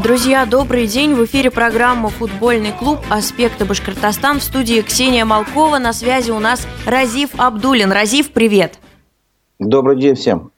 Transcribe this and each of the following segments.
Друзья, добрый день. В эфире программа «Футбольный клуб. Аспекты Башкортостан». В студии Ксения Малкова. На связи у нас Разив Абдулин. Разив, привет. Добрый день всем.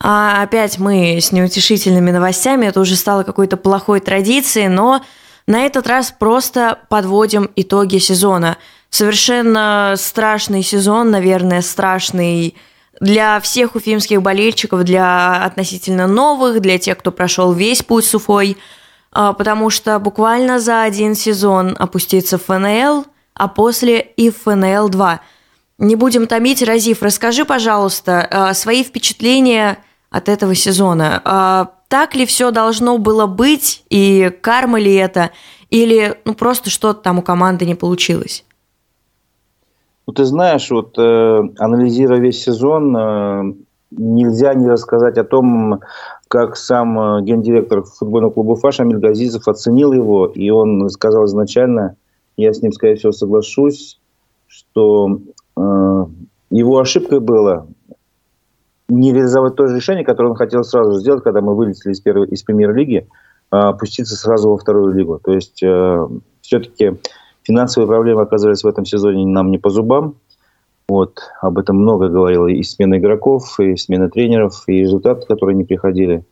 А опять мы с неутешительными новостями. Это уже стало какой-то плохой традицией, но на этот раз просто подводим итоги сезона. Совершенно страшный сезон, наверное, страшный для всех уфимских болельщиков, для относительно новых, для тех, кто прошел весь путь с Уфой – потому что буквально за один сезон опустится ФНЛ, а после и ФНЛ-2. Не будем томить, Разив, расскажи, пожалуйста, а, свои впечатления от этого сезона. А, так ли все должно было быть, и карма ли это, или ну, просто что-то там у команды не получилось? Ну, ты знаешь, вот э, анализируя весь сезон, э, нельзя не рассказать о том, как сам э, гендиректор футбольного клуба Уфа Шамиль Газизов оценил его, и он сказал изначально, я с ним, скорее всего, соглашусь, что э, его ошибкой было не реализовать то же решение, которое он хотел сразу сделать, когда мы вылетели из, первой, из премьер-лиги, а опуститься сразу во вторую лигу. То есть э, все-таки финансовые проблемы оказались в этом сезоне нам не по зубам. Вот, об этом много говорило и смена игроков, и смена тренеров, и результаты, которые не приходили.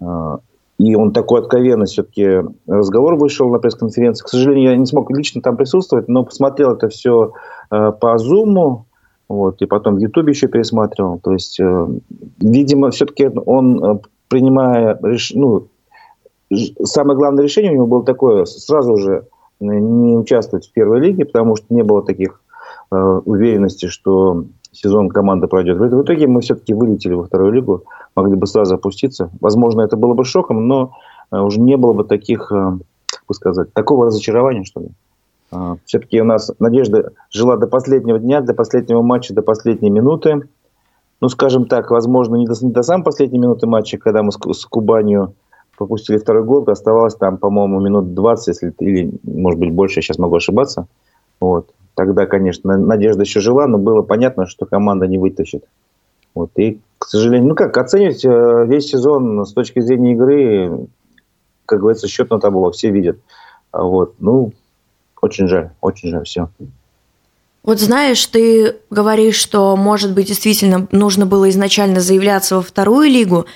А, и он такой откровенный все-таки разговор вышел на пресс-конференции. К сожалению, я не смог лично там присутствовать, но посмотрел это все а, по Зуму, вот, и потом в Ютубе еще пересматривал. То есть, э, видимо, все-таки он, э, принимая ну, самое главное решение у него было такое, сразу же не участвовать в первой лиге, потому что не было таких Э, уверенности, что сезон команда пройдет. В итоге мы все-таки вылетели во вторую лигу, могли бы сразу опуститься. Возможно, это было бы шоком, но э, уже не было бы таких, э, как бы сказать, такого разочарования, что ли. Все-таки у нас надежда жила до последнего дня, до последнего матча, до последней минуты. Ну, скажем так, возможно, не до, не до самой последней минуты матча, когда мы с, с Кубанью пропустили второй гол, оставалось там, по-моему, минут 20, если, или, может быть, больше, я сейчас могу ошибаться. Вот. Тогда, конечно, надежда еще жила, но было понятно, что команда не вытащит. Вот. И, к сожалению, ну как, оценивать э, весь сезон с точки зрения игры, как говорится, счет на табло, все видят. А вот. Ну, очень жаль, очень жаль, все. Вот знаешь, ты говоришь, что, может быть, действительно нужно было изначально заявляться во вторую лигу.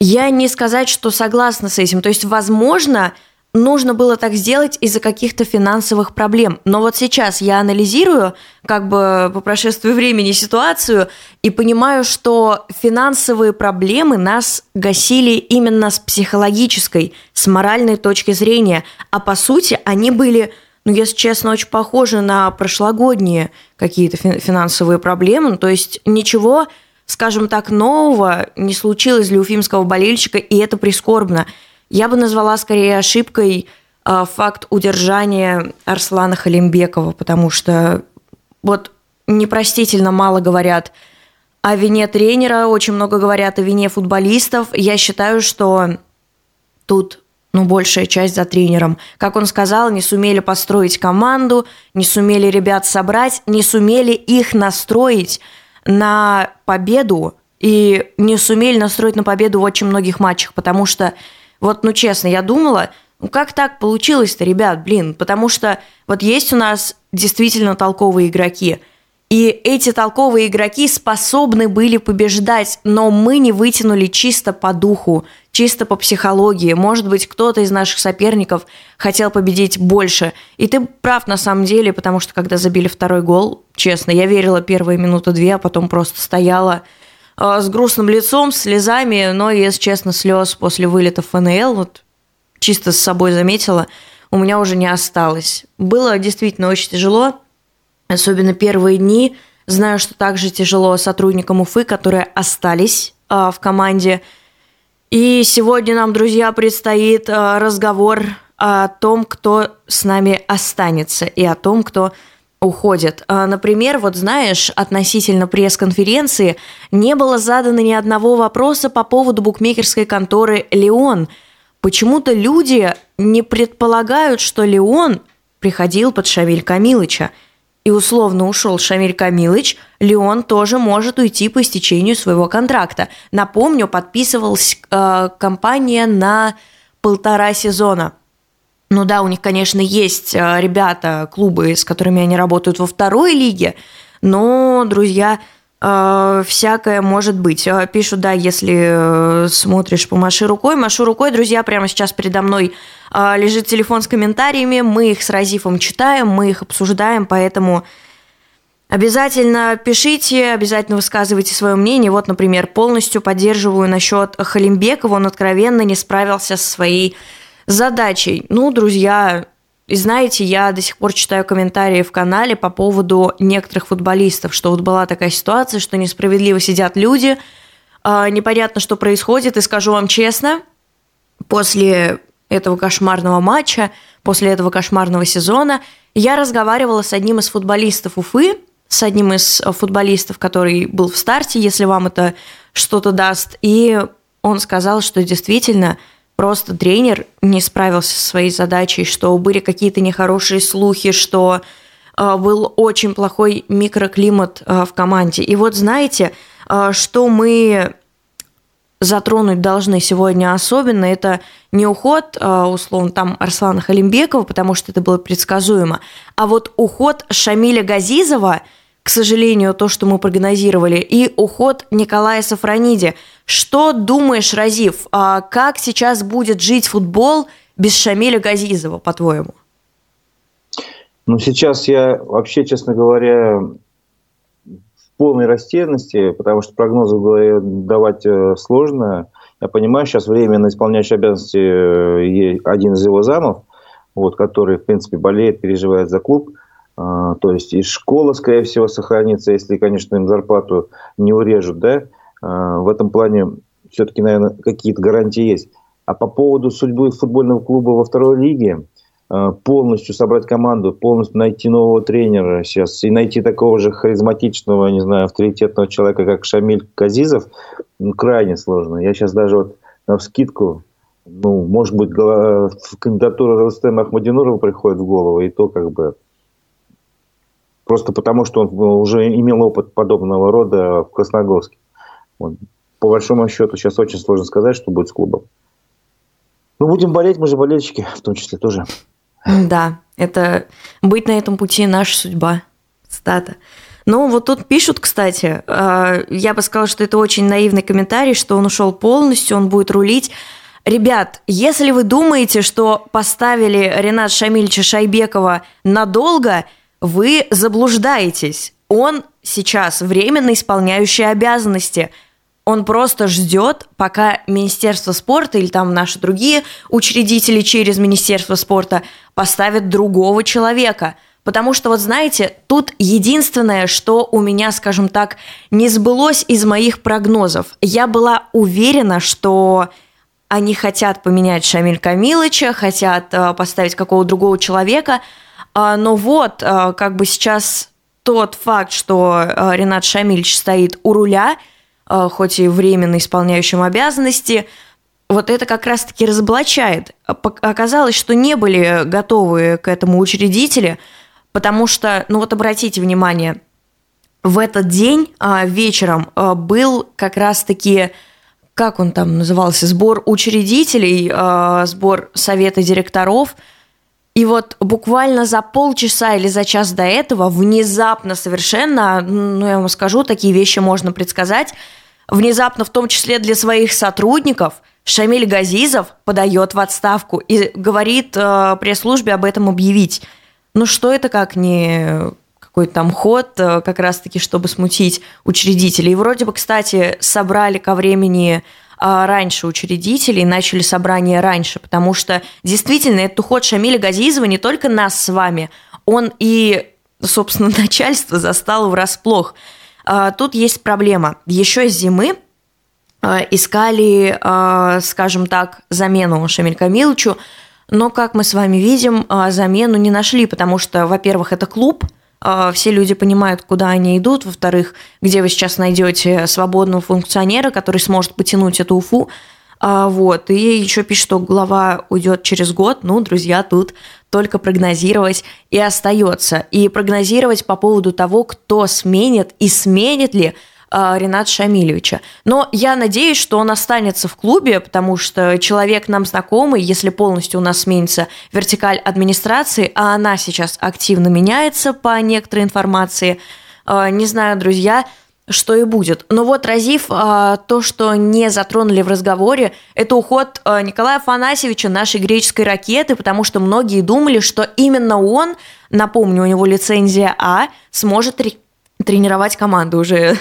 Я не сказать, что согласна с этим. То есть, возможно, нужно было так сделать из-за каких-то финансовых проблем. Но вот сейчас я анализирую, как бы по прошествии времени ситуацию, и понимаю, что финансовые проблемы нас гасили именно с психологической, с моральной точки зрения. А по сути они были, ну, если честно, очень похожи на прошлогодние какие-то финансовые проблемы. Ну, то есть ничего, скажем так, нового не случилось для уфимского болельщика, и это прискорбно. Я бы назвала скорее ошибкой э, факт удержания Арслана Халимбекова, потому что вот непростительно мало говорят о вине тренера, очень много говорят о вине футболистов. Я считаю, что тут ну, большая часть за тренером. Как он сказал, не сумели построить команду, не сумели ребят собрать, не сумели их настроить на победу и не сумели настроить на победу в очень многих матчах, потому что вот, ну честно, я думала, ну как так получилось-то, ребят, блин, потому что вот есть у нас действительно толковые игроки, и эти толковые игроки способны были побеждать, но мы не вытянули чисто по духу, чисто по психологии. Может быть, кто-то из наших соперников хотел победить больше. И ты прав на самом деле, потому что когда забили второй гол, честно, я верила первые минуты две, а потом просто стояла с грустным лицом, с слезами, но, если честно, слез после вылета в ФНЛ, вот чисто с собой заметила, у меня уже не осталось. Было действительно очень тяжело, особенно первые дни. Знаю, что также тяжело сотрудникам Уфы, которые остались а, в команде. И сегодня нам, друзья, предстоит а, разговор о том, кто с нами останется, и о том, кто уходят. А, например, вот знаешь, относительно пресс-конференции не было задано ни одного вопроса по поводу букмекерской конторы «Леон». Почему-то люди не предполагают, что Леон приходил под Шамиль Камилыча. И условно ушел Шамиль Камилыч, Леон тоже может уйти по истечению своего контракта. Напомню, подписывалась э, компания на полтора сезона. Ну да, у них, конечно, есть э, ребята, клубы, с которыми они работают во второй лиге, но, друзья, э, всякое может быть. Э, пишут, да, если смотришь, помаши рукой. Машу рукой, друзья, прямо сейчас передо мной лежит телефон с комментариями. Мы их с Разифом читаем, мы их обсуждаем, поэтому Обязательно пишите, обязательно высказывайте свое мнение. Вот, например, полностью поддерживаю насчет Халимбекова. Он откровенно не справился со своей задачей. Ну, друзья, и знаете, я до сих пор читаю комментарии в канале по поводу некоторых футболистов, что вот была такая ситуация, что несправедливо сидят люди, а, непонятно, что происходит, и скажу вам честно, после этого кошмарного матча, после этого кошмарного сезона, я разговаривала с одним из футболистов Уфы, с одним из футболистов, который был в старте, если вам это что-то даст, и он сказал, что действительно – просто тренер не справился со своей задачей, что были какие-то нехорошие слухи, что э, был очень плохой микроклимат э, в команде. И вот знаете, э, что мы затронуть должны сегодня особенно, это не уход, условно, там Арслана Халимбекова, потому что это было предсказуемо, а вот уход Шамиля Газизова – к сожалению, то, что мы прогнозировали, и уход Николая Сафрониди. Что думаешь, Разив, а как сейчас будет жить футбол без Шамиля Газизова, по-твоему? Ну, сейчас я вообще, честно говоря, в полной растерянности, потому что прогнозы давать э, сложно. Я понимаю, сейчас временно исполняющий обязанности э, один из его замов, вот, который, в принципе, болеет, переживает за клуб – то есть и школа, скорее всего, сохранится, если, конечно, им зарплату не урежут, да. А, в этом плане все-таки, наверное, какие-то гарантии есть. А по поводу судьбы футбольного клуба во второй лиге, а, полностью собрать команду, полностью найти нового тренера сейчас и найти такого же харизматичного, не знаю, авторитетного человека, как Шамиль Казизов, ну, крайне сложно. Я сейчас даже вот на вскидку, ну, может быть, кандидатура Рустема Ахмадинурова приходит в голову, и то как бы Просто потому, что он уже имел опыт подобного рода в Красногорске. Вот. По большому счету, сейчас очень сложно сказать, что будет с клубом. Ну, будем болеть, мы же болельщики, в том числе тоже. Да, это быть на этом пути наша судьба. Стата. Ну, вот тут пишут, кстати, э, я бы сказала, что это очень наивный комментарий, что он ушел полностью, он будет рулить. Ребят, если вы думаете, что поставили Ренат Шамильевича Шайбекова надолго – вы заблуждаетесь. Он сейчас временно исполняющий обязанности. Он просто ждет, пока Министерство спорта или там наши другие учредители через Министерство спорта поставят другого человека. Потому что, вот знаете, тут единственное, что у меня, скажем так, не сбылось из моих прогнозов. Я была уверена, что они хотят поменять Шамиль Камилыча, хотят э, поставить какого-то другого человека – но вот, а, как бы сейчас тот факт, что а, Ренат Шамильевич стоит у руля, хоть и временно исполняющим обязанности, вот это как раз-таки разоблачает. Оказалось, что не были готовы к этому учредители, потому что, ну вот обратите внимание, в этот день вечером был как раз-таки, как он там назывался, сбор учредителей, сбор совета директоров – и вот буквально за полчаса или за час до этого внезапно совершенно, ну я вам скажу, такие вещи можно предсказать, внезапно в том числе для своих сотрудников Шамиль Газизов подает в отставку и говорит э, пресс-службе об этом объявить. Ну что это как не какой-то там ход, э, как раз-таки, чтобы смутить учредителей. И вроде бы, кстати, собрали ко времени раньше учредителей, начали собрание раньше, потому что действительно этот уход Шамиля Газизова не только нас с вами, он и, собственно, начальство застало врасплох. А, тут есть проблема. Еще с зимы а, искали, скажем так, замену Шамиль Камиловичу, но, как мы с вами видим, замену не нашли, потому что, во-первых, это клуб – а, все люди понимают, куда они идут. Во-вторых, где вы сейчас найдете свободного функционера, который сможет потянуть эту Уфу. А, вот. И еще пишет, что глава уйдет через год. Ну, друзья, тут только прогнозировать и остается. И прогнозировать по поводу того, кто сменит и сменит ли Рената Шамилевича. Но я надеюсь, что он останется в клубе, потому что человек нам знакомый, если полностью у нас сменится вертикаль администрации, а она сейчас активно меняется по некоторой информации. Э, не знаю, друзья, что и будет. Но вот разив а, то, что не затронули в разговоре, это уход а, Николая Афанасьевича нашей греческой ракеты, потому что многие думали, что именно он, напомню, у него лицензия А, сможет тре- тренировать команду уже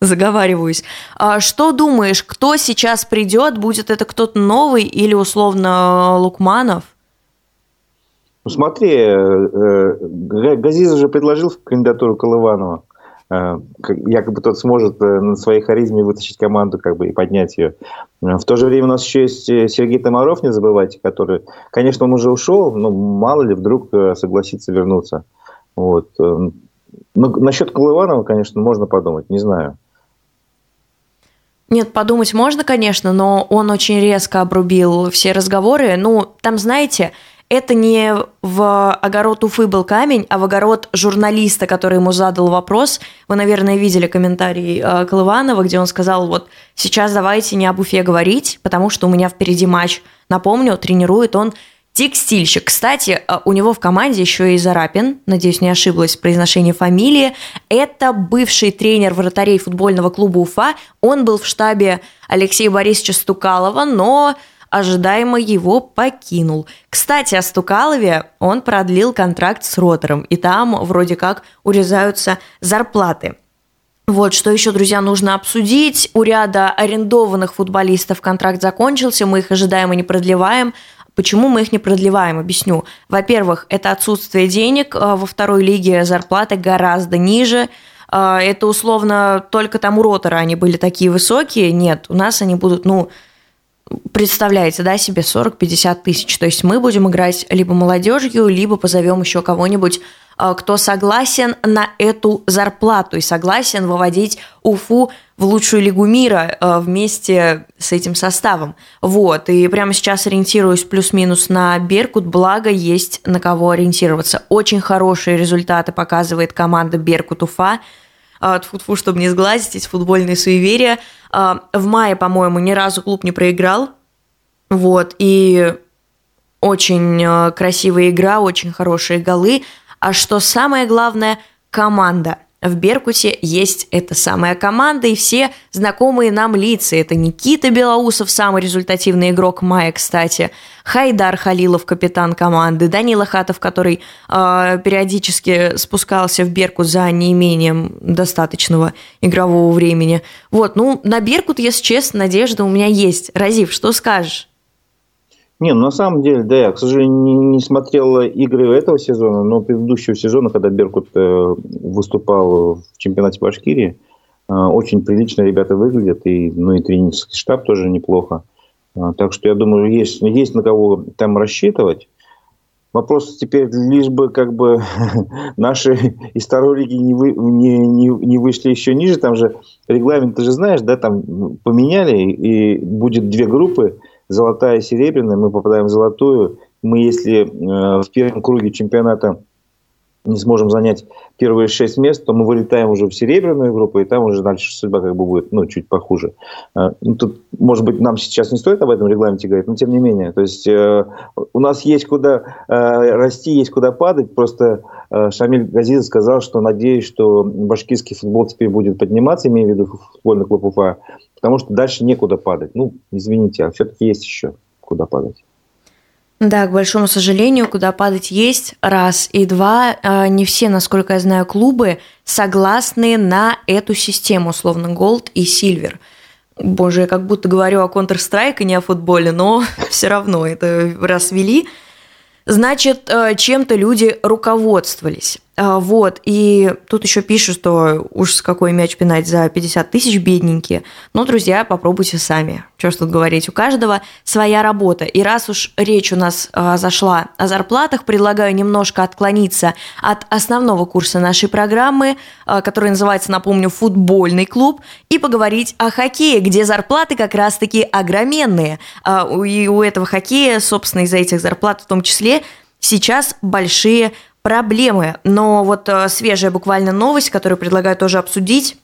заговариваюсь. А что думаешь, кто сейчас придет? Будет это кто-то новый или условно Лукманов? Ну смотри, э, э, Газиз уже предложил кандидатуру Колыванова. Э, якобы тот сможет э, на своей харизме вытащить команду как бы и поднять ее. В то же время у нас еще есть э, Сергей Тамаров, не забывайте, который, конечно, он уже ушел, но мало ли вдруг согласится вернуться. Вот. Ну, насчет Колыванова, конечно, можно подумать, не знаю. Нет, подумать можно, конечно, но он очень резко обрубил все разговоры. Ну, там, знаете, это не в огород Уфы был камень, а в огород журналиста, который ему задал вопрос. Вы, наверное, видели комментарий э, Колыванова, где он сказал, вот сейчас давайте не об Уфе говорить, потому что у меня впереди матч. Напомню, тренирует он текстильщик. Кстати, э, у него в команде еще и Зарапин, надеюсь, не ошиблась в произношении фамилии. Это бывший тренер вратарей футбольного клуба Уфа. Он был в штабе Алексея Борисовича Стукалова, но ожидаемо его покинул. Кстати, о Стукалове он продлил контракт с Ротором, и там вроде как урезаются зарплаты. Вот, что еще, друзья, нужно обсудить. У ряда арендованных футболистов контракт закончился, мы их ожидаемо не продлеваем. Почему мы их не продлеваем? Объясню. Во-первых, это отсутствие денег. А во второй лиге зарплаты гораздо ниже. А, это условно только там у Ротора они были такие высокие. Нет, у нас они будут, ну, представляете, да, себе 40-50 тысяч. То есть мы будем играть либо молодежью, либо позовем еще кого-нибудь, кто согласен на эту зарплату и согласен выводить Уфу в лучшую лигу мира а, вместе с этим составом. Вот, и прямо сейчас ориентируюсь плюс-минус на Беркут, благо есть на кого ориентироваться. Очень хорошие результаты показывает команда Беркут Уфа. А, тьфу-тьфу, чтобы не сглазить эти футбольные суеверия. В мае, по-моему, ни разу клуб не проиграл. Вот, и очень красивая игра, очень хорошие голы. А что самое главное, команда – в Беркуте есть эта самая команда и все знакомые нам лица. Это Никита Белоусов, самый результативный игрок мая, кстати, Хайдар Халилов, капитан команды, Данила Хатов, который э, периодически спускался в Беркут за неимением достаточного игрового времени. Вот, ну, на Беркут, если честно, надежда у меня есть. Разив, что скажешь? Не, ну на самом деле, да, я, к сожалению, не, смотрел игры этого сезона, но предыдущего сезона, когда Беркут э, выступал в чемпионате Башкирии, э, очень прилично ребята выглядят, и, ну и тренерский штаб тоже неплохо. Э, так что я думаю, есть, есть на кого там рассчитывать. Вопрос теперь лишь бы как бы наши из второй лиги не, вы, не, не, не вышли еще ниже. Там же регламент, ты же знаешь, да, там поменяли, и будет две группы – золотая и серебряная, мы попадаем в золотую. Мы, если э, в первом круге чемпионата не сможем занять первые шесть мест, то мы вылетаем уже в серебряную группу, и там уже дальше судьба как бы будет, ну, чуть похуже. Э, ну, тут, может быть, нам сейчас не стоит об этом регламенте говорить, но тем не менее. То есть э, у нас есть куда э, расти, есть куда падать. Просто э, Шамиль Газизов сказал, что надеюсь, что башкирский футбол теперь будет подниматься, имею в виду футбольный клуб Уфа, потому что дальше некуда падать. Ну, извините, а все-таки есть еще куда падать. Да, к большому сожалению, куда падать есть, раз. И два, а, не все, насколько я знаю, клубы согласны на эту систему, условно, Gold и Silver. Боже, я как будто говорю о Counter-Strike, а не о футболе, но все равно это раз ввели. Значит, а, чем-то люди руководствовались. А, вот, и тут еще пишут, что уж с какой мяч пинать за 50 тысяч бедненькие. Но, друзья, попробуйте сами. Что ж тут говорить, у каждого своя работа. И раз уж речь у нас а, зашла о зарплатах, предлагаю немножко отклониться от основного курса нашей программы, а, который называется, напомню, «Футбольный клуб», и поговорить о хоккее, где зарплаты как раз-таки огроменные. А, и у этого хоккея, собственно, из-за этих зарплат в том числе, сейчас большие проблемы. Но вот э, свежая буквально новость, которую предлагаю тоже обсудить.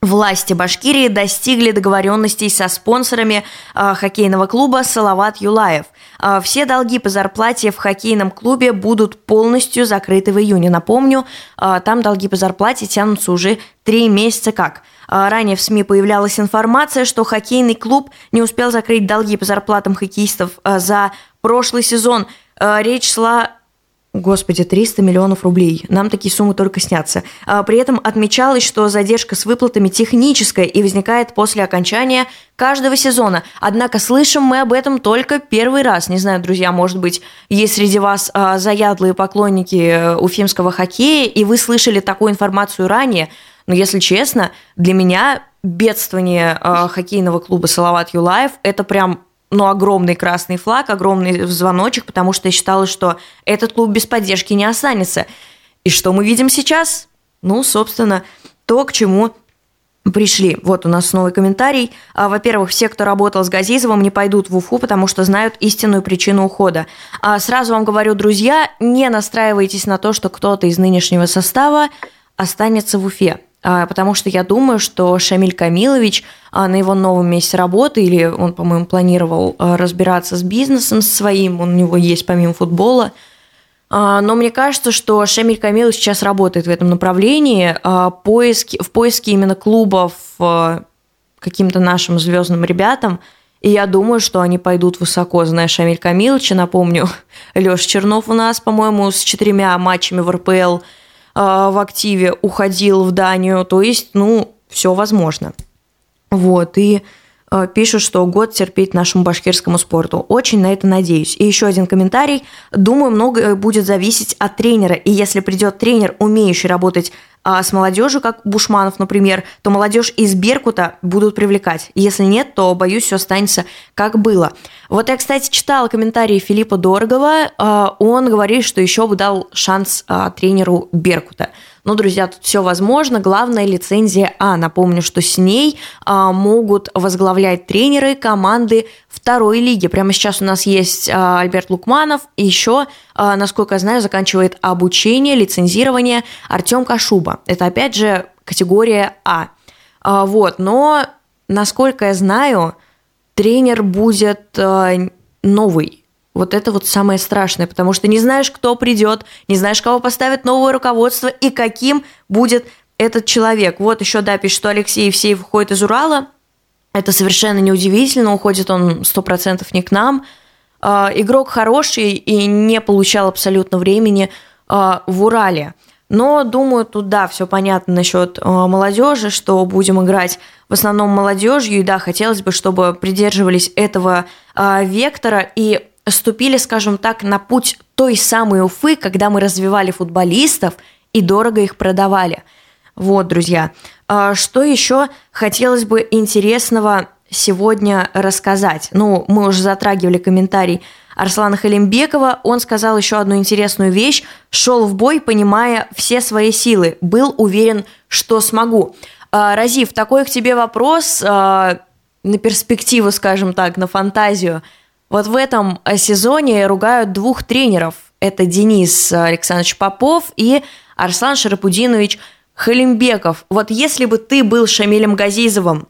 Власти Башкирии достигли договоренностей со спонсорами э, хоккейного клуба «Салават Юлаев». Э, все долги по зарплате в хоккейном клубе будут полностью закрыты в июне. Напомню, э, там долги по зарплате тянутся уже три месяца как. Э, ранее в СМИ появлялась информация, что хоккейный клуб не успел закрыть долги по зарплатам хоккеистов э, за прошлый сезон. Речь шла Господи, 300 миллионов рублей. Нам такие суммы только снятся. А, при этом отмечалось, что задержка с выплатами техническая и возникает после окончания каждого сезона. Однако слышим мы об этом только первый раз. Не знаю, друзья, может быть, есть среди вас а, заядлые поклонники э, уфимского хоккея, и вы слышали такую информацию ранее. Но, если честно, для меня бедствование а, хоккейного клуба «Салават Юлаев» – это прям ну, огромный красный флаг, огромный звоночек, потому что я считала, что этот клуб без поддержки не останется. И что мы видим сейчас? Ну, собственно, то, к чему пришли. Вот у нас новый комментарий. А, во-первых, все, кто работал с Газизовым, не пойдут в Уфу, потому что знают истинную причину ухода. А сразу вам говорю, друзья, не настраивайтесь на то, что кто-то из нынешнего состава останется в Уфе. А, потому что я думаю, что Шамиль Камилович а, на его новом месте работы, или он, по-моему, планировал а, разбираться с бизнесом своим, у него есть помимо футбола, но мне кажется, что Шамиль Камилович сейчас работает в этом направлении, в поиске именно клубов каким-то нашим звездным ребятам, и я думаю, что они пойдут высоко, зная Шамиль Камиловича, напомню, Леша Чернов у нас, по-моему, с четырьмя матчами в РПЛ – в активе уходил в Данию, то есть, ну, все возможно. Вот, и пишут, что год терпеть нашему башкирскому спорту. Очень на это надеюсь. И еще один комментарий. Думаю, многое будет зависеть от тренера. И если придет тренер, умеющий работать а с молодежью, как Бушманов, например, то молодежь из Беркута будут привлекать. Если нет, то, боюсь, все останется как было. Вот я, кстати, читала комментарии Филиппа Дорогова. А, он говорит, что еще бы дал шанс а, тренеру Беркута. Ну, друзья, тут все возможно. Главная лицензия А. Напомню, что с ней а, могут возглавлять тренеры команды второй лиги. Прямо сейчас у нас есть а, Альберт Лукманов. И еще, а, насколько я знаю, заканчивает обучение, лицензирование Артем Кашуба. Это, опять же, категория А. а вот, но, насколько я знаю, тренер будет а, новый вот это вот самое страшное, потому что не знаешь, кто придет, не знаешь, кого поставит новое руководство и каким будет этот человек. Вот еще, да, пишет, что Алексей Евсеев уходит из Урала. Это совершенно неудивительно, уходит он сто процентов не к нам. А, игрок хороший и не получал абсолютно времени а, в Урале. Но, думаю, тут, да, все понятно насчет а, молодежи, что будем играть в основном молодежью. И да, хотелось бы, чтобы придерживались этого вектора. И ступили, скажем так, на путь той самой Уфы, когда мы развивали футболистов и дорого их продавали. Вот, друзья. А что еще хотелось бы интересного сегодня рассказать? Ну, мы уже затрагивали комментарий Арслана Халимбекова. Он сказал еще одну интересную вещь. Шел в бой, понимая все свои силы. Был уверен, что смогу. А, Разив, такой к тебе вопрос а, на перспективу, скажем так, на фантазию – вот в этом э, сезоне ругают двух тренеров. Это Денис Александрович Попов и Арслан Шарапудинович Халимбеков. Вот если бы ты был Шамилем Газизовым,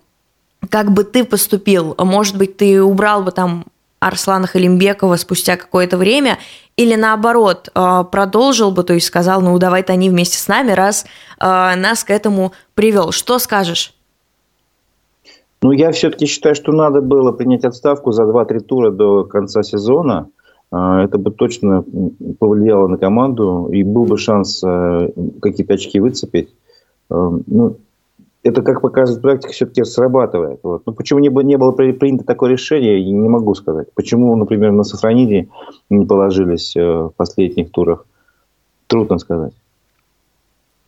как бы ты поступил? Может быть, ты убрал бы там Арслана Халимбекова спустя какое-то время, или наоборот, э, продолжил бы, то есть сказал, ну давай-то они вместе с нами, раз э, нас к этому привел. Что скажешь? Ну, я все-таки считаю, что надо было принять отставку за 2-3 тура до конца сезона. А, это бы точно повлияло на команду, и был бы шанс э, какие-то очки выцепить. Э, ну, это, как показывает практика, все-таки срабатывает. Вот. Ну, почему не, не было принято такое решение, не могу сказать. Почему, например, на Сохраниде не положились э, в последних турах, трудно сказать.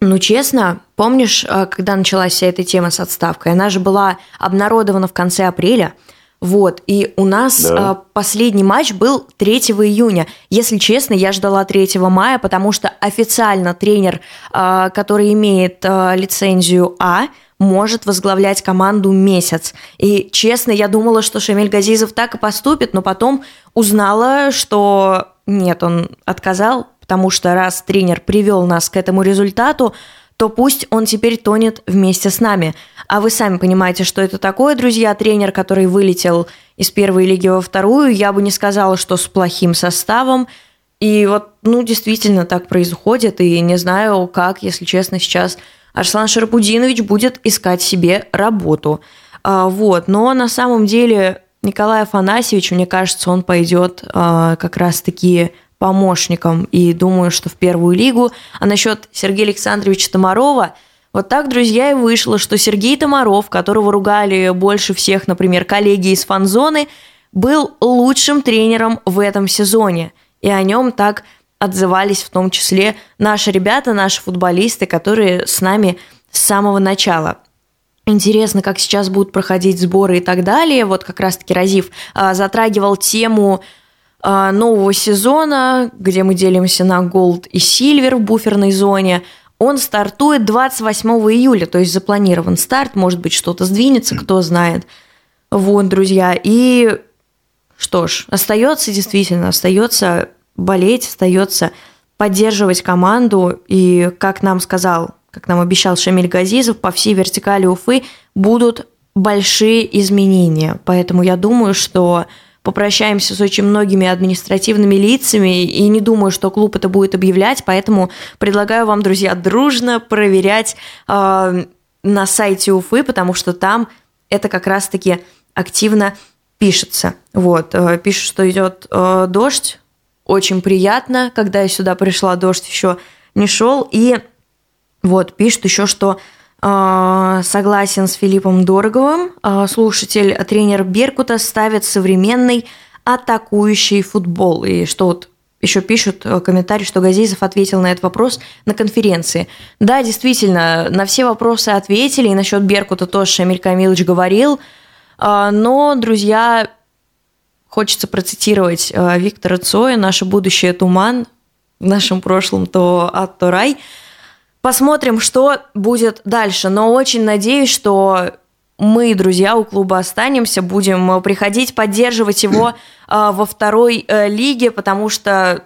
Ну, честно, помнишь, э, когда началась вся эта тема с отставкой? Она же была обнародована в конце апреля. Вот, и у нас да. Э, последний матч был 3 июня. Если честно, я ждала 3 мая, потому что официально тренер, э, который имеет лицензию А, может возглавлять команду месяц. И, честно, я думала, что Шамиль Газизов так и поступит, но потом узнала, что нет, он отказал, потому что раз тренер привел нас к этому результату, то пусть он теперь тонет вместе с нами. А вы сами понимаете, что это такое, друзья, тренер, который вылетел из первой лиги во вторую, я бы не сказала, что с плохим составом. И вот, ну, действительно так происходит, и не знаю, как, если честно, сейчас Арслан Шарапудинович будет искать себе работу. А, вот, но на самом деле Николай Афанасьевич, мне кажется, он пойдет а, как раз-таки помощником, и думаю, что в первую лигу. А насчет Сергея Александровича Томарова, вот так, друзья, и вышло, что Сергей Томаров, которого ругали больше всех, например, коллеги из фанзоны, был лучшим тренером в этом сезоне. И о нем так отзывались в том числе наши ребята, наши футболисты, которые с нами с самого начала. Интересно, как сейчас будут проходить сборы и так далее. Вот как раз-таки Разив а, затрагивал тему нового сезона, где мы делимся на Gold и Silver в буферной зоне. Он стартует 28 июля, то есть запланирован старт, может быть, что-то сдвинется, кто знает. Вот, друзья, и что ж, остается действительно, остается болеть, остается поддерживать команду, и, как нам сказал, как нам обещал Шамиль Газизов, по всей вертикали Уфы будут большие изменения. Поэтому я думаю, что попрощаемся с очень многими административными лицами, и не думаю, что клуб это будет объявлять, поэтому предлагаю вам, друзья, дружно проверять э, на сайте Уфы, потому что там это как раз-таки активно пишется. Вот, э, пишут, что идет э, дождь, очень приятно, когда я сюда пришла, дождь еще не шел, и вот, пишут еще, что согласен с Филиппом Дороговым. А, слушатель, а, тренер Беркута ставит современный атакующий футбол. И что вот еще пишут комментарий, что Газизов ответил на этот вопрос на конференции. Да, действительно, на все вопросы ответили, и насчет Беркута тоже Шамиль Камилович говорил. Но, друзья, хочется процитировать Виктора Цоя «Наше будущее туман», в нашем прошлом то ад, то рай – Посмотрим, что будет дальше. Но очень надеюсь, что мы, друзья, у клуба останемся, будем приходить, поддерживать его э, во второй э, лиге, потому что,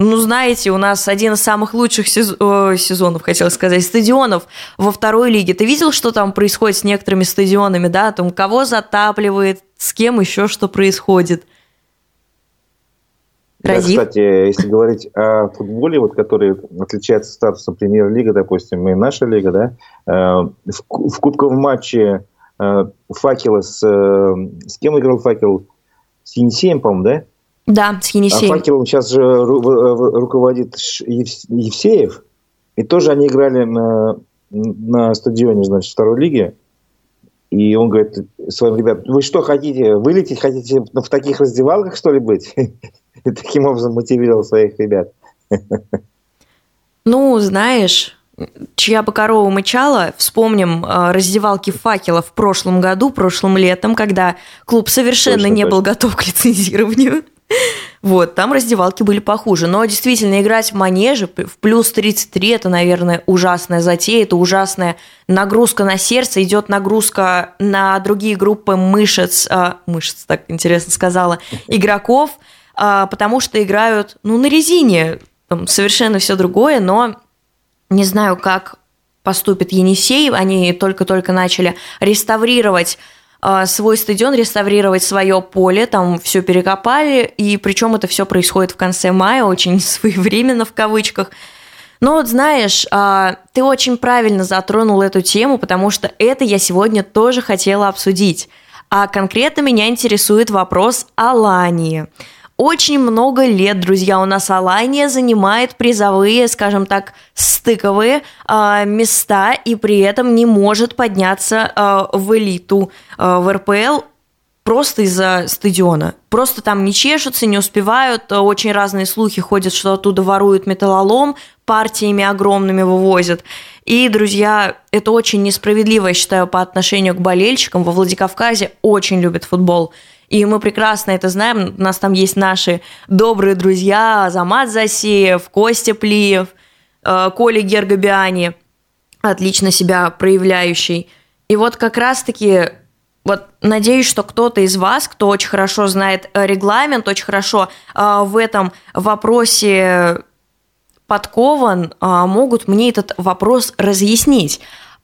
ну, знаете, у нас один из самых лучших сез... э, сезонов, хотел сказать, стадионов во второй лиге. Ты видел, что там происходит с некоторыми стадионами, да, там кого затапливает, с кем еще что происходит? Да, кстати, если говорить о футболе, вот, который отличается статусом премьер-лига, допустим, и наша лига, да, э, в, в кубковом матче э, Факела с... Э, с кем играл Факел? С Енисеем, по-моему, да? Да, с Енисеем. А Факелом сейчас же руководит Евсеев. И тоже они играли на, на стадионе, значит, второй лиги. И он говорит своим ребятам, вы что, хотите вылететь, хотите в таких раздевалках, что ли, быть? И таким образом мотивировал своих ребят. Ну, знаешь, чья бы корова мычала, вспомним э, раздевалки факела в прошлом году, прошлым летом, когда клуб совершенно точно, не точно. был готов к лицензированию. Вот, там раздевалки были похуже. Но действительно, играть в манеже в плюс 33 – это, наверное, ужасная затея, это ужасная нагрузка на сердце, идет нагрузка на другие группы мышц, а, мышц, так интересно сказала, игроков – потому что играют, ну, на резине, там совершенно все другое, но не знаю, как поступит Енисей, они только-только начали реставрировать а, свой стадион, реставрировать свое поле, там все перекопали, и причем это все происходит в конце мая, очень своевременно в кавычках. Но вот знаешь, а, ты очень правильно затронул эту тему, потому что это я сегодня тоже хотела обсудить. А конкретно меня интересует вопрос Алании. Очень много лет, друзья, у нас Алания занимает призовые, скажем так, стыковые э, места и при этом не может подняться э, в элиту э, в РПЛ просто из-за стадиона. Просто там не чешутся, не успевают. Очень разные слухи ходят, что оттуда воруют металлолом, партиями огромными вывозят. И, друзья, это очень несправедливо, я считаю, по отношению к болельщикам. Во Владикавказе очень любят футбол. И мы прекрасно это знаем. У нас там есть наши добрые друзья Азамат Засеев, Костя Плиев, э, Коля Гергобиани, отлично себя проявляющий. И вот как раз-таки вот надеюсь, что кто-то из вас, кто очень хорошо знает регламент, очень хорошо э, в этом вопросе подкован, а, могут мне этот вопрос разъяснить.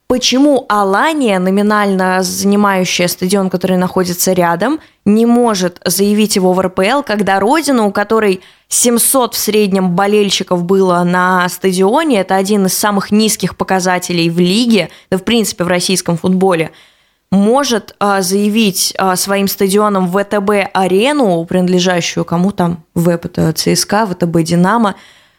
Почему Алания, номинально занимающая стадион, который находится рядом, не может заявить его в РПЛ, когда родина, у которой 700 в среднем болельщиков было на стадионе, это один из самых низких показателей в лиге, да в принципе в российском футболе, может а, заявить а, своим стадионом ВТБ-арену, принадлежащую кому там, ВЭП, это ЦСКА, ВТБ «Динамо»,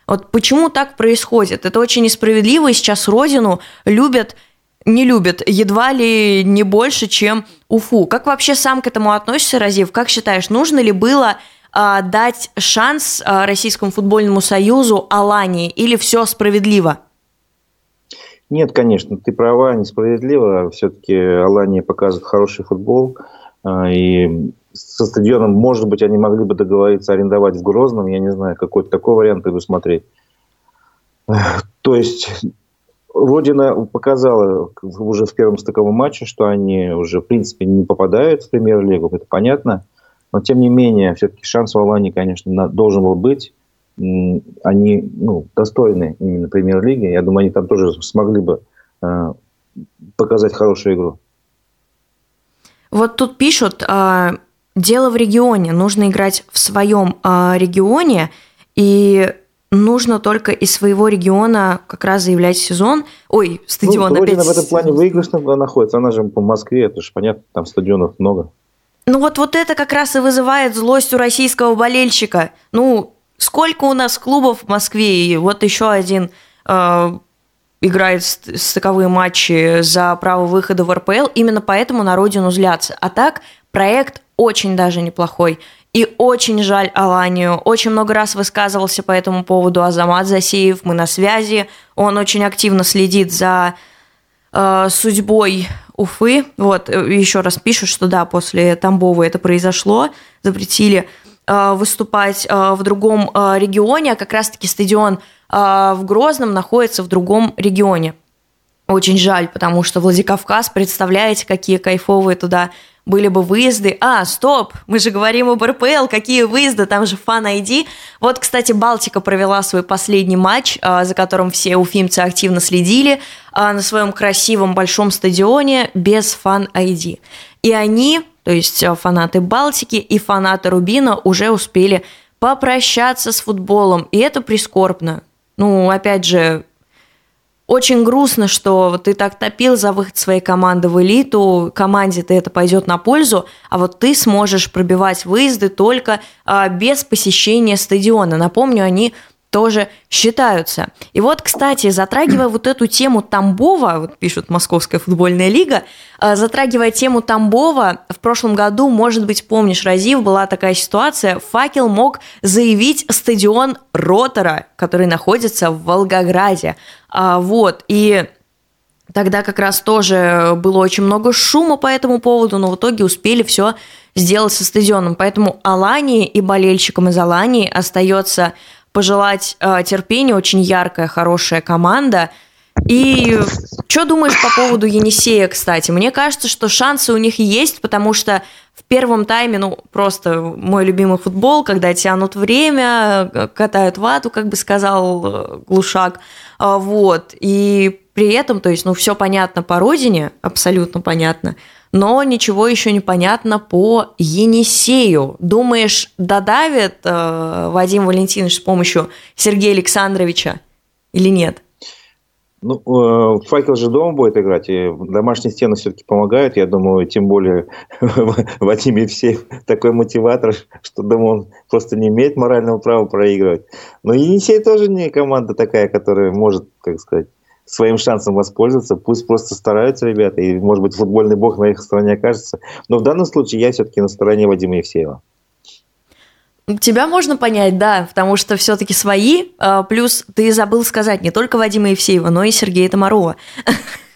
вот почему так происходит? Это очень несправедливо, и сейчас родину любят не любят едва ли не больше, чем Уфу. Как вообще сам к этому относишься, Разив? Как считаешь, нужно ли было э, дать шанс э, Российскому футбольному союзу Алании или все справедливо? Нет, конечно, ты права, несправедливо. Все-таки Алания показывает хороший футбол. Э, и со стадионом, может быть, они могли бы договориться арендовать в Грозном. Я не знаю, какой-то такой вариант предусмотреть. То есть Родина показала уже в первом стыковом матче, что они уже, в принципе, не попадают в премьер-лигу, это понятно. Но, тем не менее, все-таки шанс в Алании, конечно, должен был быть. Они ну, достойны именно премьер-лиги. Я думаю, они там тоже смогли бы э, показать хорошую игру. Вот тут пишут, э, дело в регионе. Нужно играть в своем э, регионе. И нужно только из своего региона как раз заявлять сезон. Ой, стадион ну, опять... в этом плане выигрышно находится. Она же по Москве, это же понятно, там стадионов много. Ну вот, вот это как раз и вызывает злость у российского болельщика. Ну, сколько у нас клубов в Москве, и вот еще один э, играет стыковые матчи за право выхода в РПЛ, именно поэтому на родину злятся. А так, проект очень даже неплохой. И очень жаль Аланию. Очень много раз высказывался по этому поводу Азамат Засеев. Мы на связи. Он очень активно следит за э, судьбой Уфы. Вот, э, еще раз пишут, что да, после Тамбова это произошло. Запретили э, выступать э, в другом э, регионе, а как раз-таки стадион э, в Грозном находится в другом регионе. Очень жаль, потому что Владикавказ, представляете, какие кайфовые туда были бы выезды. А, стоп, мы же говорим об РПЛ, какие выезды, там же фан ID. Вот, кстати, Балтика провела свой последний матч, а, за которым все уфимцы активно следили, а, на своем красивом большом стадионе без фан ID. И они, то есть а, фанаты Балтики и фанаты Рубина уже успели попрощаться с футболом, и это прискорбно. Ну, опять же, очень грустно, что ты так топил за выход своей команды в элиту, команде-то это пойдет на пользу, а вот ты сможешь пробивать выезды только а, без посещения стадиона. Напомню, они тоже считаются. И вот, кстати, затрагивая вот эту тему Тамбова, вот пишут Московская футбольная лига, э, затрагивая тему Тамбова, в прошлом году, может быть, помнишь, Разив, была такая ситуация, Факел мог заявить стадион Ротора, который находится в Волгограде. А, вот, и Тогда как раз тоже было очень много шума по этому поводу, но в итоге успели все сделать со стадионом. Поэтому Алании и болельщикам из Алании остается пожелать э, терпения, очень яркая, хорошая команда. И что думаешь по поводу Енисея, кстати? Мне кажется, что шансы у них есть, потому что в первом тайме, ну, просто мой любимый футбол, когда тянут время, катают вату, как бы сказал э, Глушак, а, вот, и при этом, то есть, ну, все понятно по родине, абсолютно понятно, но ничего еще не понятно по Енисею. Думаешь, додавит э, Вадим Валентинович с помощью Сергея Александровича или нет? Ну, э, факел же дома будет играть, и домашние стены все-таки помогают. Я думаю, тем более Вадим Евсеев такой мотиватор, что, думаю, он просто не имеет морального права проигрывать. Но Енисей тоже не команда такая, которая может, как сказать, своим шансом воспользоваться. Пусть просто стараются ребята, и, может быть, футбольный бог на их стороне окажется. Но в данном случае я все-таки на стороне Вадима Евсеева. Тебя можно понять, да, потому что все-таки свои. А, плюс ты забыл сказать не только Вадима Евсеева, но и Сергея Томарова.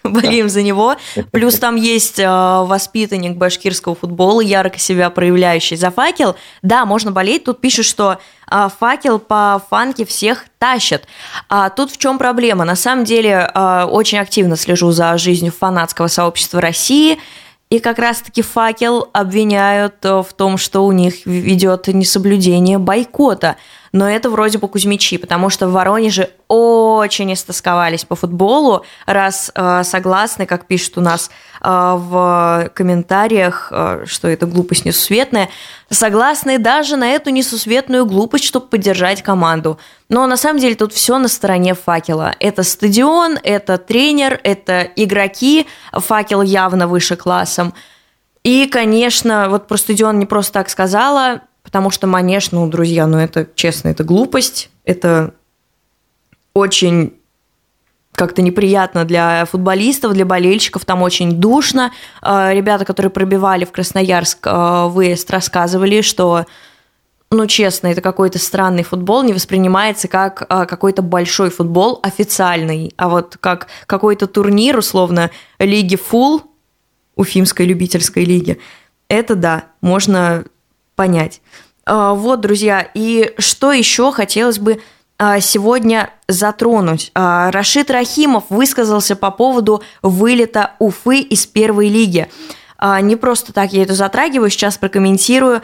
болеем за него. Плюс там есть э, воспитанник башкирского футбола, ярко себя проявляющий за факел. Да, можно болеть. Тут пишут, что э, факел по фанке всех тащит. А тут в чем проблема? На самом деле э, очень активно слежу за жизнью фанатского сообщества России. И как раз-таки факел обвиняют в том, что у них ведет несоблюдение бойкота. Но это вроде бы Кузьмичи, потому что в Воронеже очень истосковались по футболу, раз э, согласны, как пишут у нас э, в комментариях, э, что это глупость несусветная, согласны даже на эту несусветную глупость, чтобы поддержать команду. Но на самом деле тут все на стороне факела. Это стадион, это тренер, это игроки, факел явно выше классом. И, конечно, вот про стадион не просто так сказала, потому что манеж, ну, друзья, ну это, честно, это глупость, это очень как-то неприятно для футболистов, для болельщиков, там очень душно. А, ребята, которые пробивали в Красноярск а, выезд, рассказывали, что, ну, честно, это какой-то странный футбол, не воспринимается как а, какой-то большой футбол официальный, а вот как какой-то турнир, условно, лиги фул, Уфимской любительской лиги, это да, можно понять. Вот, друзья, и что еще хотелось бы а, сегодня затронуть. А, Рашид Рахимов высказался по поводу вылета Уфы из первой лиги. А, не просто так я это затрагиваю, сейчас прокомментирую.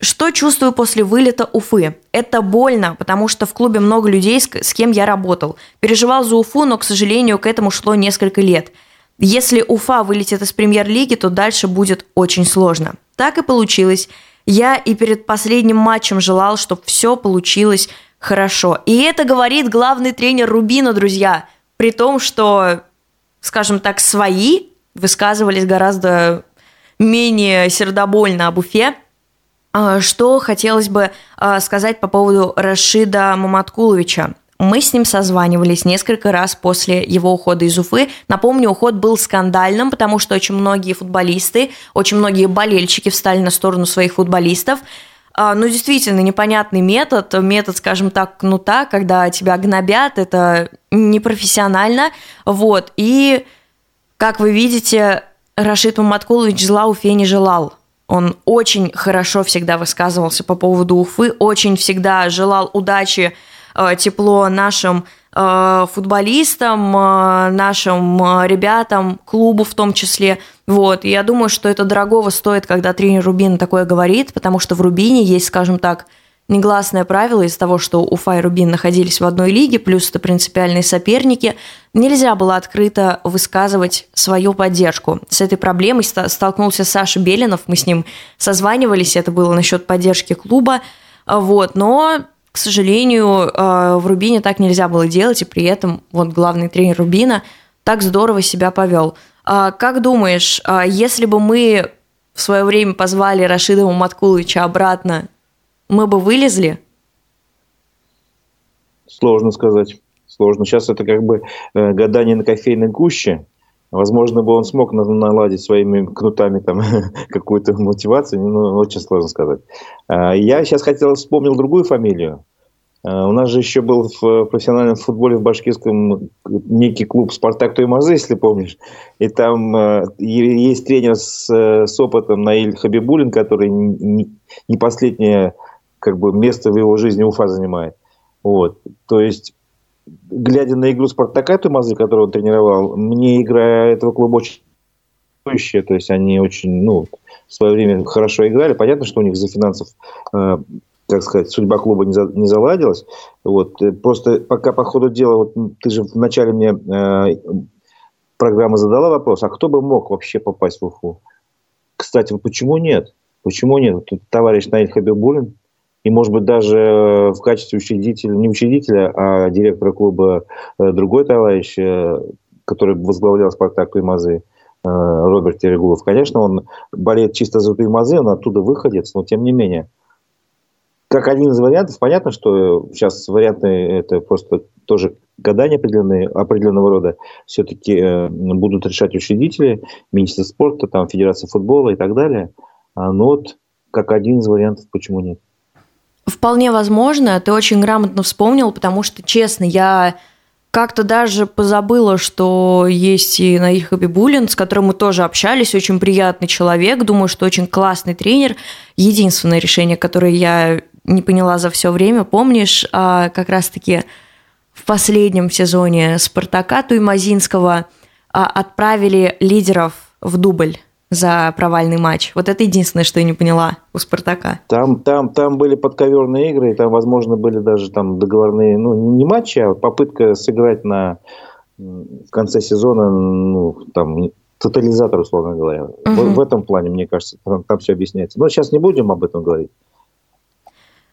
Что чувствую после вылета Уфы? Это больно, потому что в клубе много людей, с кем я работал. Переживал за Уфу, но, к сожалению, к этому шло несколько лет. Если Уфа вылетит из премьер-лиги, то дальше будет очень сложно. Так и получилось. Я и перед последним матчем желал, чтобы все получилось хорошо. И это говорит главный тренер Рубина, друзья. При том, что, скажем так, свои высказывались гораздо менее сердобольно об Уфе. А, что хотелось бы а, сказать по поводу Рашида Маматкуловича. Мы с ним созванивались несколько раз после его ухода из Уфы. Напомню, уход был скандальным, потому что очень многие футболисты, очень многие болельщики встали на сторону своих футболистов. А, ну, действительно, непонятный метод, метод, скажем так, кнута, когда тебя гнобят, это непрофессионально, вот, и, как вы видите, Рашид Маматкулович зла Уфе не желал. Он очень хорошо всегда высказывался по поводу Уфы, очень всегда желал удачи, тепло нашим Э, футболистам, э, нашим э, ребятам, клубу в том числе. Вот. И я думаю, что это дорогого стоит, когда тренер Рубина такое говорит, потому что в Рубине есть, скажем так, негласное правило из того, что Уфа и Рубин находились в одной лиге, плюс это принципиальные соперники, нельзя было открыто высказывать свою поддержку. С этой проблемой столкнулся Саша Белинов, мы с ним созванивались, это было насчет поддержки клуба, вот, но к сожалению, э, в Рубине так нельзя было делать, и при этом вот главный тренер Рубина так здорово себя повел. А как думаешь, а если бы мы в свое время позвали Рашида Маткуловича обратно, мы бы вылезли? Сложно сказать. Сложно. Сейчас это как бы э, гадание на кофейной гуще. Возможно, бы он смог наладить своими кнутами там какую-то мотивацию, но очень сложно сказать. А, я сейчас хотел вспомнил другую фамилию. А, у нас же еще был в профессиональном футболе в башкирском некий клуб «Спартак Туймазы», если помнишь. И там а, есть тренер с, с опытом Наиль Хабибулин, который не последнее как бы, место в его жизни Уфа занимает. Вот. То есть глядя на игру Спартака Тумазы, которую он тренировал, мне игра этого клуба очень то есть они очень, ну, в свое время хорошо играли. Понятно, что у них за финансов, э, так сказать, судьба клуба не, за, не заладилась. Вот. Э, просто пока по ходу дела, вот ты же вначале мне э, программа задала вопрос, а кто бы мог вообще попасть в Уфу? Кстати, почему нет? Почему нет? Тут товарищ Наиль Хабибулин, и, может быть, даже э, в качестве учредителя, не учредителя, а директора клуба э, другой товарищ, э, который возглавлял «Спартак» Туймазы, Роберт Терегулов. Конечно, он болеет чисто за Туймазы, он оттуда выходец, но тем не менее. Как один из вариантов, понятно, что сейчас варианты это просто тоже гадания определенные, определенного рода все-таки будут решать учредители, министр спорта, там, Федерация футбола и так далее. А, но вот как один из вариантов, почему нет. Вполне возможно, ты очень грамотно вспомнил, потому что, честно, я как-то даже позабыла, что есть и Наиль Хабибулин, с которым мы тоже общались, очень приятный человек, думаю, что очень классный тренер. Единственное решение, которое я не поняла за все время, помнишь, а, как раз-таки в последнем сезоне Спартака Туймазинского а, отправили лидеров в дубль за провальный матч. Вот это единственное, что я не поняла у Спартака. Там, там, там были подковерные игры, и там, возможно, были даже там договорные, ну, не матчи, а попытка сыграть на в конце сезона, ну, там, тотализатор, условно говоря. Угу. В, в этом плане, мне кажется, там, там все объясняется. Но сейчас не будем об этом говорить.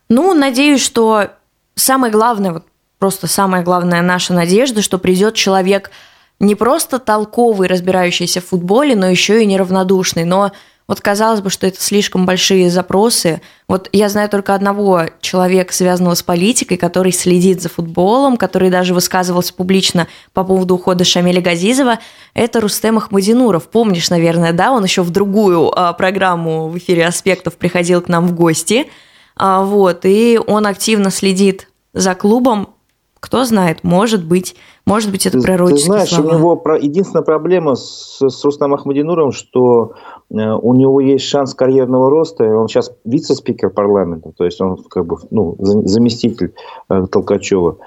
Ну, надеюсь, что самое главное, вот просто самая главная наша надежда, что придет человек не просто толковый, разбирающийся в футболе, но еще и неравнодушный. Но вот казалось бы, что это слишком большие запросы. Вот я знаю только одного человека, связанного с политикой, который следит за футболом, который даже высказывался публично по поводу ухода Шамиля Газизова. Это Рустем Ахмадинуров. Помнишь, наверное, да? Он еще в другую а, программу в эфире «Аспектов» приходил к нам в гости. А, вот, и он активно следит за клубом. Кто знает, может быть, может быть, это пророческие Ты знаешь, слова. у него про... единственная проблема с, с Рустам Ахмадинуровым, что э, у него есть шанс карьерного роста, и он сейчас вице-спикер парламента, то есть он как бы ну, заместитель э, Толкачева.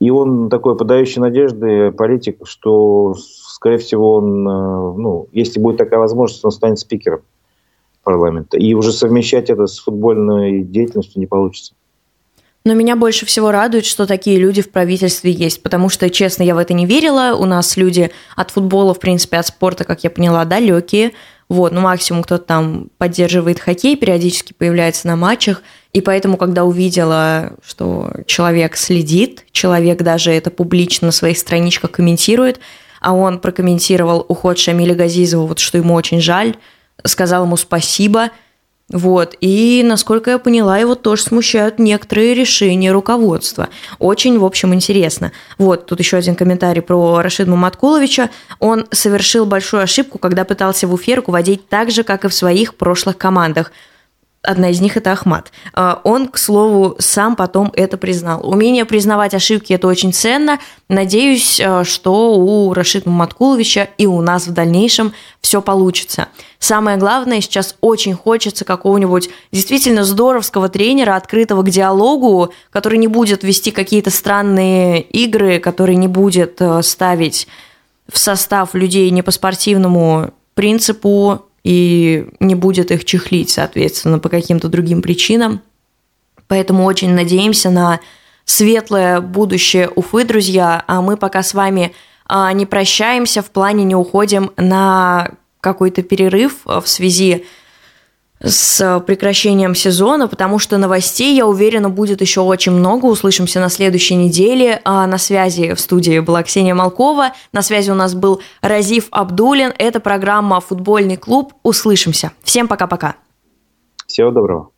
И он такой подающий надежды политик, что, скорее всего, он, э, ну, если будет такая возможность, он станет спикером парламента. И уже совмещать это с футбольной деятельностью не получится. Но меня больше всего радует, что такие люди в правительстве есть, потому что, честно, я в это не верила. У нас люди от футбола, в принципе, от спорта, как я поняла, далекие. Вот, ну максимум кто-то там поддерживает хоккей, периодически появляется на матчах. И поэтому, когда увидела, что человек следит, человек даже это публично на своих страничках комментирует, а он прокомментировал уход Шамиля Газизова, вот что ему очень жаль, сказал ему спасибо – вот. И, насколько я поняла, его тоже смущают некоторые решения руководства. Очень, в общем, интересно. Вот, тут еще один комментарий про Рашида Маматкуловича. Он совершил большую ошибку, когда пытался в Уфе руководить так же, как и в своих прошлых командах – Одна из них это Ахмат. А, он, к слову, сам потом это признал. Умение признавать ошибки – это очень ценно. Надеюсь, а, что у Рашида Маткуловича и у нас в дальнейшем все получится. Самое главное, сейчас очень хочется какого-нибудь действительно здоровского тренера, открытого к диалогу, который не будет вести какие-то странные игры, который не будет а, ставить в состав людей не по спортивному принципу, и не будет их чехлить, соответственно, по каким-то другим причинам. Поэтому очень надеемся на светлое будущее Уфы, друзья. А мы пока с вами а, не прощаемся, в плане не уходим на какой-то перерыв в связи с с прекращением сезона, потому что новостей, я уверена, будет еще очень много. Услышимся на следующей неделе. А на связи в студии была Ксения Малкова. На связи у нас был Разив Абдулин. Это программа «Футбольный клуб». Услышимся. Всем пока-пока. Всего доброго.